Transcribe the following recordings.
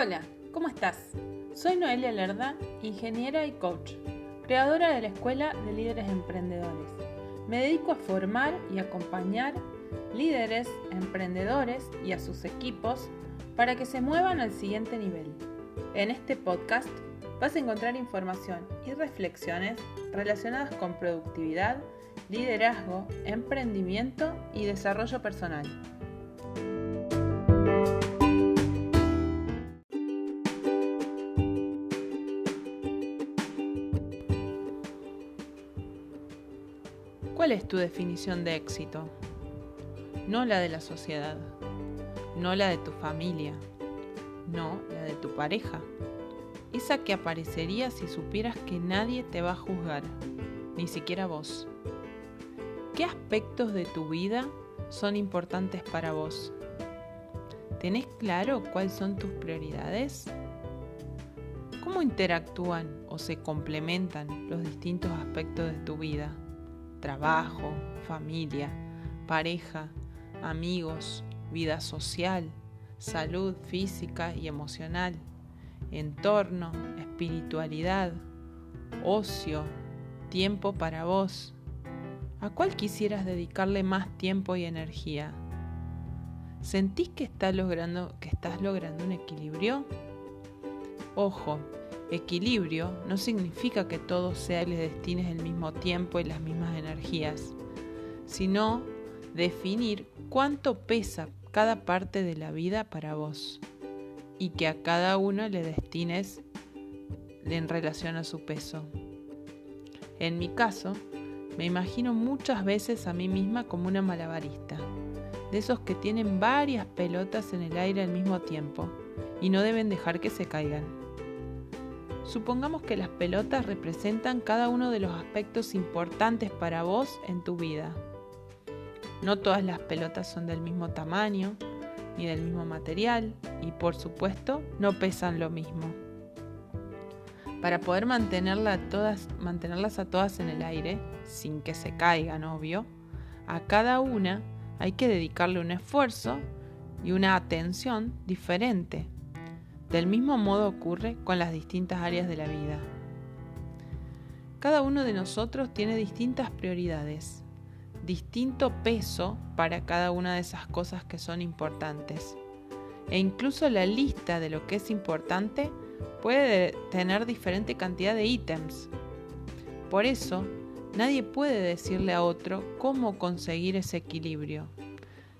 Hola, ¿cómo estás? Soy Noelia Lerda, ingeniera y coach, creadora de la Escuela de Líderes Emprendedores. Me dedico a formar y acompañar líderes, emprendedores y a sus equipos para que se muevan al siguiente nivel. En este podcast vas a encontrar información y reflexiones relacionadas con productividad, liderazgo, emprendimiento y desarrollo personal. ¿Cuál es tu definición de éxito? No la de la sociedad, no la de tu familia, no la de tu pareja. Esa que aparecería si supieras que nadie te va a juzgar, ni siquiera vos. ¿Qué aspectos de tu vida son importantes para vos? ¿Tenés claro cuáles son tus prioridades? ¿Cómo interactúan o se complementan los distintos aspectos de tu vida? Trabajo, familia, pareja, amigos, vida social, salud física y emocional, entorno, espiritualidad, ocio, tiempo para vos. ¿A cuál quisieras dedicarle más tiempo y energía? ¿Sentís que estás logrando, que estás logrando un equilibrio? Ojo, Equilibrio no significa que todo sea les destines el mismo tiempo y las mismas energías, sino definir cuánto pesa cada parte de la vida para vos y que a cada uno le destines en relación a su peso. En mi caso, me imagino muchas veces a mí misma como una malabarista, de esos que tienen varias pelotas en el aire al mismo tiempo y no deben dejar que se caigan. Supongamos que las pelotas representan cada uno de los aspectos importantes para vos en tu vida. No todas las pelotas son del mismo tamaño ni del mismo material y por supuesto no pesan lo mismo. Para poder mantenerlas a todas en el aire, sin que se caigan, obvio, a cada una hay que dedicarle un esfuerzo y una atención diferente del mismo modo ocurre con las distintas áreas de la vida. Cada uno de nosotros tiene distintas prioridades, distinto peso para cada una de esas cosas que son importantes. E incluso la lista de lo que es importante puede tener diferente cantidad de ítems. Por eso, nadie puede decirle a otro cómo conseguir ese equilibrio,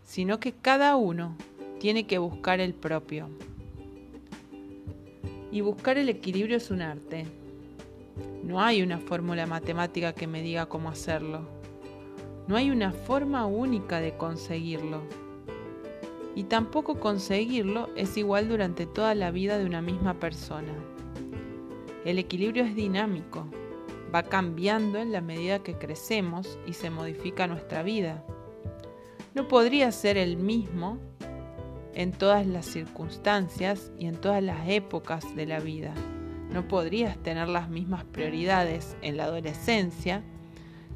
sino que cada uno tiene que buscar el propio. Y buscar el equilibrio es un arte. No hay una fórmula matemática que me diga cómo hacerlo. No hay una forma única de conseguirlo. Y tampoco conseguirlo es igual durante toda la vida de una misma persona. El equilibrio es dinámico, va cambiando en la medida que crecemos y se modifica nuestra vida. No podría ser el mismo en todas las circunstancias y en todas las épocas de la vida. No podrías tener las mismas prioridades en la adolescencia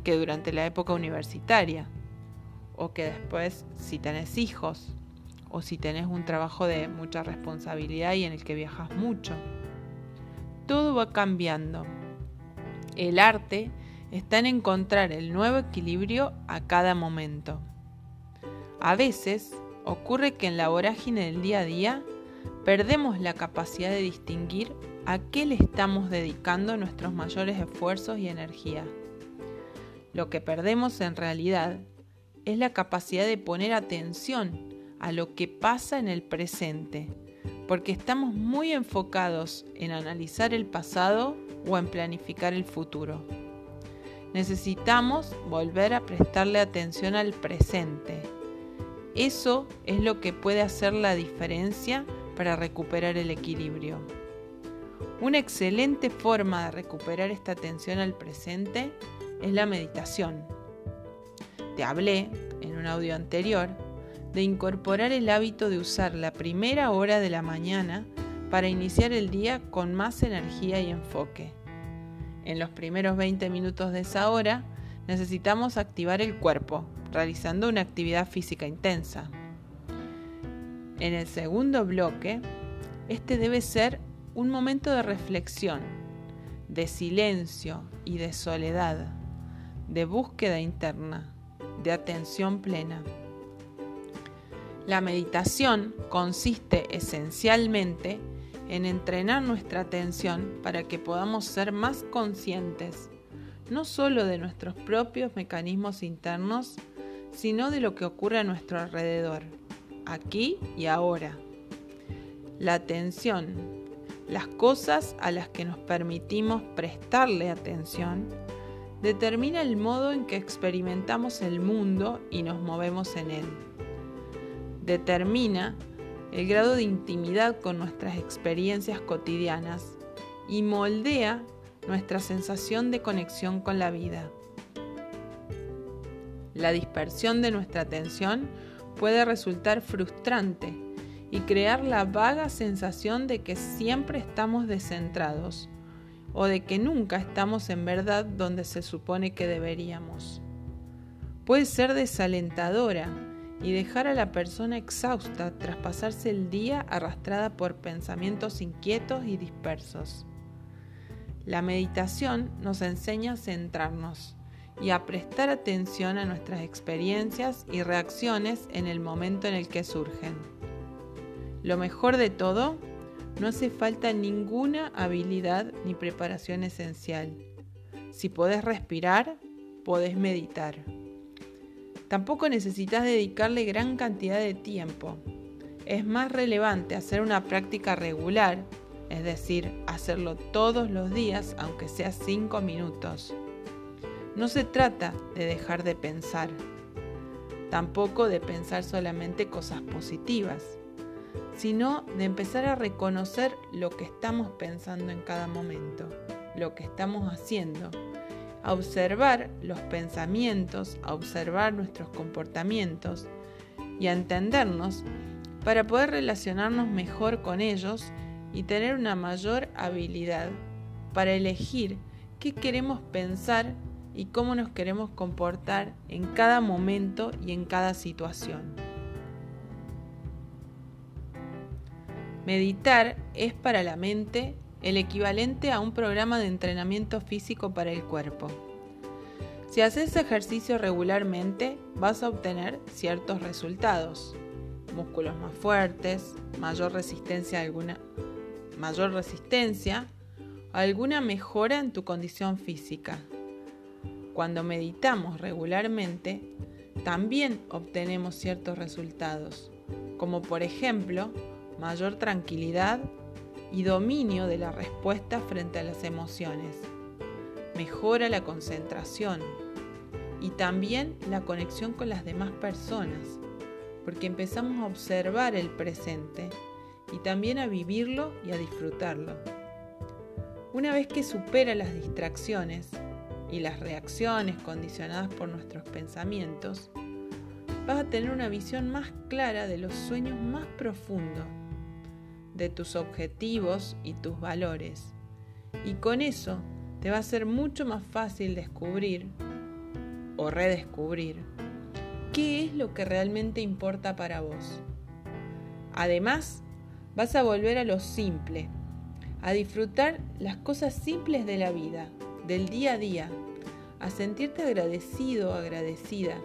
que durante la época universitaria, o que después si tenés hijos, o si tenés un trabajo de mucha responsabilidad y en el que viajas mucho. Todo va cambiando. El arte está en encontrar el nuevo equilibrio a cada momento. A veces Ocurre que en la vorágine del día a día perdemos la capacidad de distinguir a qué le estamos dedicando nuestros mayores esfuerzos y energía. Lo que perdemos en realidad es la capacidad de poner atención a lo que pasa en el presente, porque estamos muy enfocados en analizar el pasado o en planificar el futuro. Necesitamos volver a prestarle atención al presente eso es lo que puede hacer la diferencia para recuperar el equilibrio. Una excelente forma de recuperar esta atención al presente es la meditación. Te hablé en un audio anterior de incorporar el hábito de usar la primera hora de la mañana para iniciar el día con más energía y enfoque. En los primeros 20 minutos de esa hora necesitamos activar el cuerpo, realizando una actividad física intensa. En el segundo bloque, este debe ser un momento de reflexión, de silencio y de soledad, de búsqueda interna, de atención plena. La meditación consiste esencialmente en entrenar nuestra atención para que podamos ser más conscientes, no solo de nuestros propios mecanismos internos, sino de lo que ocurre a nuestro alrededor, aquí y ahora. La atención, las cosas a las que nos permitimos prestarle atención, determina el modo en que experimentamos el mundo y nos movemos en él. Determina el grado de intimidad con nuestras experiencias cotidianas y moldea nuestra sensación de conexión con la vida. La dispersión de nuestra atención puede resultar frustrante y crear la vaga sensación de que siempre estamos descentrados o de que nunca estamos en verdad donde se supone que deberíamos. Puede ser desalentadora y dejar a la persona exhausta tras pasarse el día arrastrada por pensamientos inquietos y dispersos. La meditación nos enseña a centrarnos y a prestar atención a nuestras experiencias y reacciones en el momento en el que surgen. Lo mejor de todo, no hace falta ninguna habilidad ni preparación esencial. Si podés respirar, podés meditar. Tampoco necesitas dedicarle gran cantidad de tiempo. Es más relevante hacer una práctica regular, es decir, hacerlo todos los días, aunque sea cinco minutos. No se trata de dejar de pensar, tampoco de pensar solamente cosas positivas, sino de empezar a reconocer lo que estamos pensando en cada momento, lo que estamos haciendo a observar los pensamientos, a observar nuestros comportamientos y a entendernos para poder relacionarnos mejor con ellos y tener una mayor habilidad para elegir qué queremos pensar y cómo nos queremos comportar en cada momento y en cada situación. Meditar es para la mente el equivalente a un programa de entrenamiento físico para el cuerpo. Si haces ejercicio regularmente, vas a obtener ciertos resultados. Músculos más fuertes, mayor resistencia alguna mayor resistencia, alguna mejora en tu condición física. Cuando meditamos regularmente, también obtenemos ciertos resultados, como por ejemplo, mayor tranquilidad y dominio de la respuesta frente a las emociones. Mejora la concentración y también la conexión con las demás personas, porque empezamos a observar el presente y también a vivirlo y a disfrutarlo. Una vez que supera las distracciones y las reacciones condicionadas por nuestros pensamientos, vas a tener una visión más clara de los sueños más profundos de tus objetivos y tus valores. Y con eso te va a ser mucho más fácil descubrir o redescubrir qué es lo que realmente importa para vos. Además, vas a volver a lo simple, a disfrutar las cosas simples de la vida, del día a día, a sentirte agradecido agradecida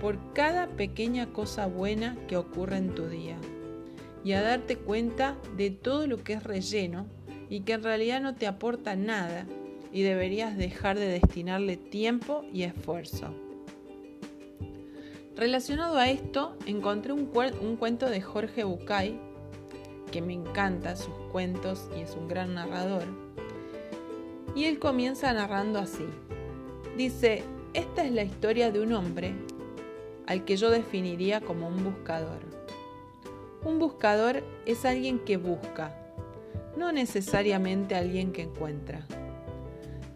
por cada pequeña cosa buena que ocurre en tu día y a darte cuenta de todo lo que es relleno y que en realidad no te aporta nada y deberías dejar de destinarle tiempo y esfuerzo. Relacionado a esto, encontré un, cuento de Jorge Bucay, que me encanta sus cuentos y es un gran narrador. Y él comienza narrando así. Dice, esta es la historia de un hombre al que yo definiría como un buscador. Un buscador es alguien que busca, no necesariamente alguien que encuentra.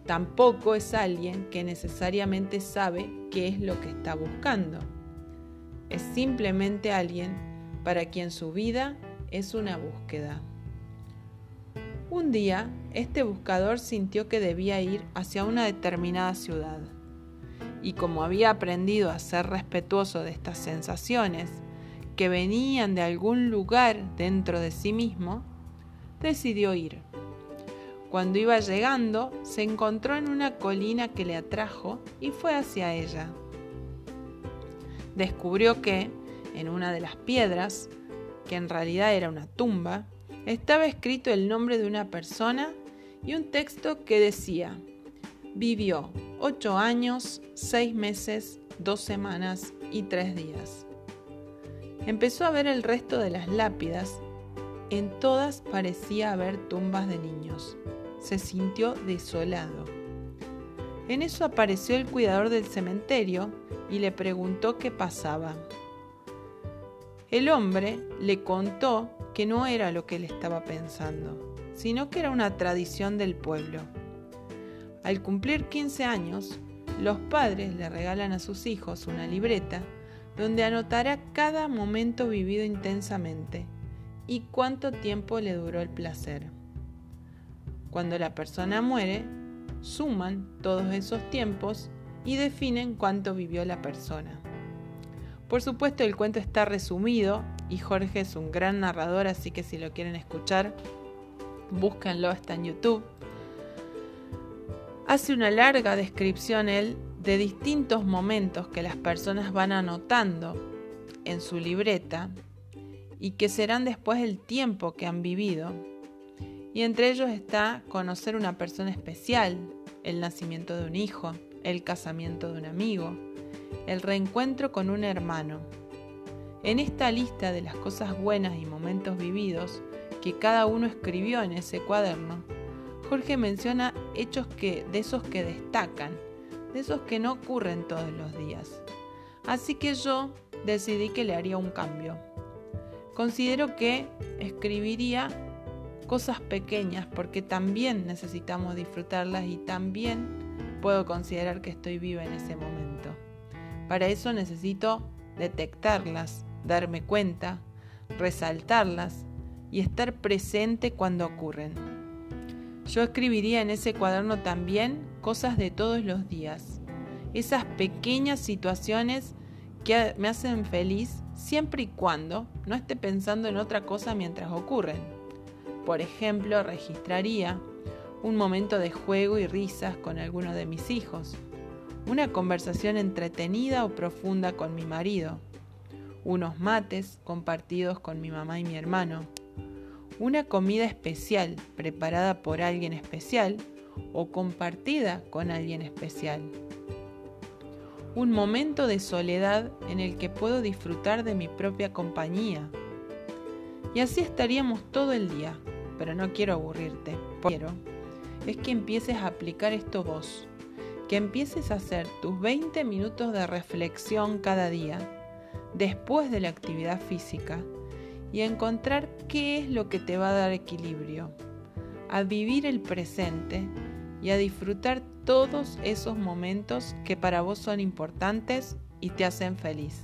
Tampoco es alguien que necesariamente sabe qué es lo que está buscando. Es simplemente alguien para quien su vida es una búsqueda. Un día, este buscador sintió que debía ir hacia una determinada ciudad. Y como había aprendido a ser respetuoso de estas sensaciones, que venían de algún lugar dentro de sí mismo, decidió ir. Cuando iba llegando, se encontró en una colina que le atrajo y fue hacia ella. Descubrió que, en una de las piedras, que en realidad era una tumba, estaba escrito el nombre de una persona y un texto que decía, vivió ocho años, seis meses, dos semanas y tres días. Empezó a ver el resto de las lápidas. En todas parecía haber tumbas de niños. Se sintió desolado. En eso apareció el cuidador del cementerio y le preguntó qué pasaba. El hombre le contó que no era lo que él estaba pensando, sino que era una tradición del pueblo. Al cumplir 15 años, los padres le regalan a sus hijos una libreta donde anotará cada momento vivido intensamente y cuánto tiempo le duró el placer. Cuando la persona muere, suman todos esos tiempos y definen cuánto vivió la persona. Por supuesto el cuento está resumido y Jorge es un gran narrador, así que si lo quieren escuchar, búsquenlo, está en YouTube. Hace una larga descripción él de distintos momentos que las personas van anotando en su libreta y que serán después el tiempo que han vivido. Y entre ellos está conocer una persona especial, el nacimiento de un hijo, el casamiento de un amigo, el reencuentro con un hermano. En esta lista de las cosas buenas y momentos vividos que cada uno escribió en ese cuaderno, Jorge menciona hechos que, de esos que destacan, de esos que no ocurren todos los días. Así que yo decidí que le haría un cambio. Considero que escribiría cosas pequeñas porque también necesitamos disfrutarlas y también puedo considerar que estoy viva en ese momento. Para eso necesito detectarlas, darme cuenta, resaltarlas y estar presente cuando ocurren. Yo escribiría en ese cuaderno también cosas de todos los días, esas pequeñas situaciones que me hacen feliz siempre y cuando no esté pensando en otra cosa mientras ocurren. Por ejemplo, registraría un momento de juego y risas con alguno de mis hijos, una conversación entretenida o profunda con mi marido, unos mates compartidos con mi mamá y mi hermano, una comida especial preparada por alguien especial o compartida con alguien especial. Un momento de soledad en el que puedo disfrutar de mi propia compañía. Y así estaríamos todo el día, pero no quiero aburrirte. Quiero es que empieces a aplicar esto vos, que empieces a hacer tus 20 minutos de reflexión cada día, después de la actividad física, y a encontrar qué es lo que te va a dar equilibrio, a vivir el presente y a disfrutar todos esos momentos que para vos son importantes y te hacen feliz.